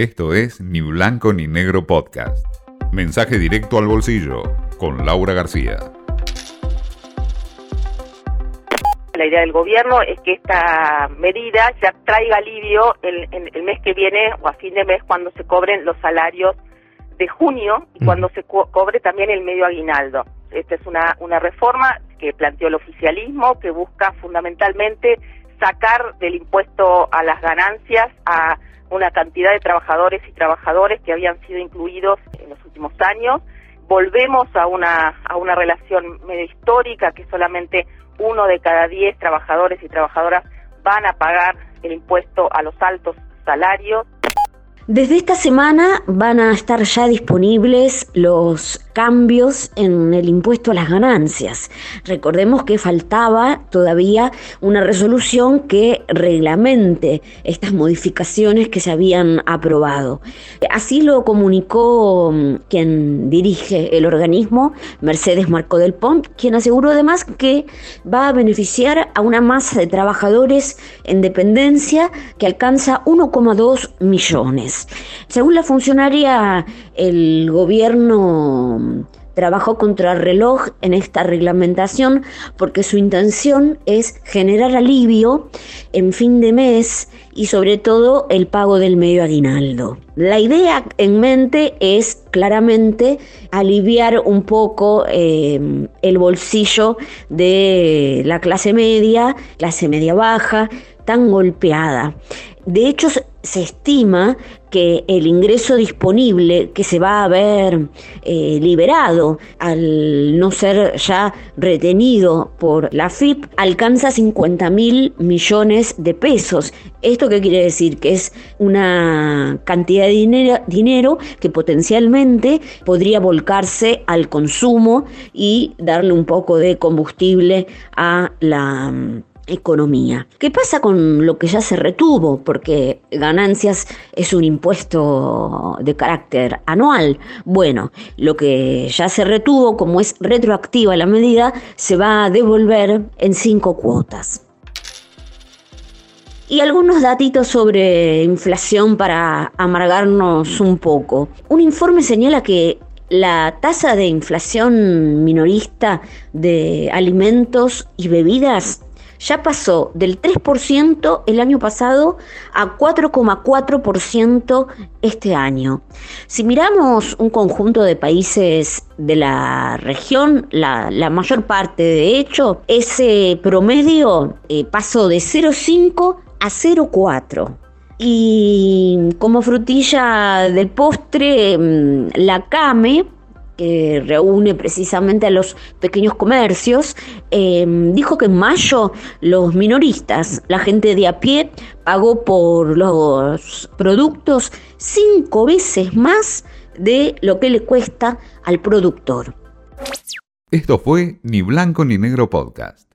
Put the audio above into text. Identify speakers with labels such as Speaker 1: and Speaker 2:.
Speaker 1: Esto es Ni Blanco ni Negro Podcast. Mensaje directo al bolsillo con Laura García.
Speaker 2: La idea del gobierno es que esta medida ya traiga alivio el, el mes que viene o a fin de mes cuando se cobren los salarios de junio y cuando se cobre también el medio aguinaldo. Esta es una, una reforma que planteó el oficialismo que busca fundamentalmente sacar del impuesto a las ganancias a una cantidad de trabajadores y trabajadores que habían sido incluidos en los últimos años. Volvemos a una, a una relación medio histórica que solamente uno de cada diez trabajadores y trabajadoras van a pagar el impuesto a los altos salarios.
Speaker 3: Desde esta semana van a estar ya disponibles los cambios en el impuesto a las ganancias. Recordemos que faltaba todavía una resolución que reglamente estas modificaciones que se habían aprobado. Así lo comunicó mm, quien dirige el organismo, Mercedes Marco del Pont, quien aseguró además que va a beneficiar a una masa de trabajadores en dependencia que alcanza 1,2 millones. Según la funcionaria, el gobierno trabajó contra el reloj en esta reglamentación porque su intención es generar alivio en fin de mes y sobre todo el pago del medio aguinaldo. La idea en mente es claramente aliviar un poco eh, el bolsillo de la clase media, clase media baja, tan golpeada. De hecho, se estima que el ingreso disponible que se va a ver eh, liberado al no ser ya retenido por la FIP alcanza 50 mil millones de pesos. ¿Esto qué quiere decir? Que es una cantidad de dinero, dinero que potencialmente podría volcarse al consumo y darle un poco de combustible a la economía. ¿Qué pasa con lo que ya se retuvo? Porque ganancias es un impuesto de carácter anual. Bueno, lo que ya se retuvo, como es retroactiva la medida, se va a devolver en cinco cuotas. Y algunos datitos sobre inflación para amargarnos un poco. Un informe señala que la tasa de inflación minorista de alimentos y bebidas ya pasó del 3% el año pasado a 4,4% este año. Si miramos un conjunto de países de la región, la, mayor parte de hecho, ese promedio eh, pasó de 0,5 a 0,4. Y como frutilla del postre, mm, la CAME, que reúne precisamente a los pequeños comercios, em, dijo que en mayo los minoristas, la gente de a pie, pagó por los productos cinco veces más de lo que le cuesta al productor.
Speaker 1: Esto fue Ni Blanco ni Negro Podcast.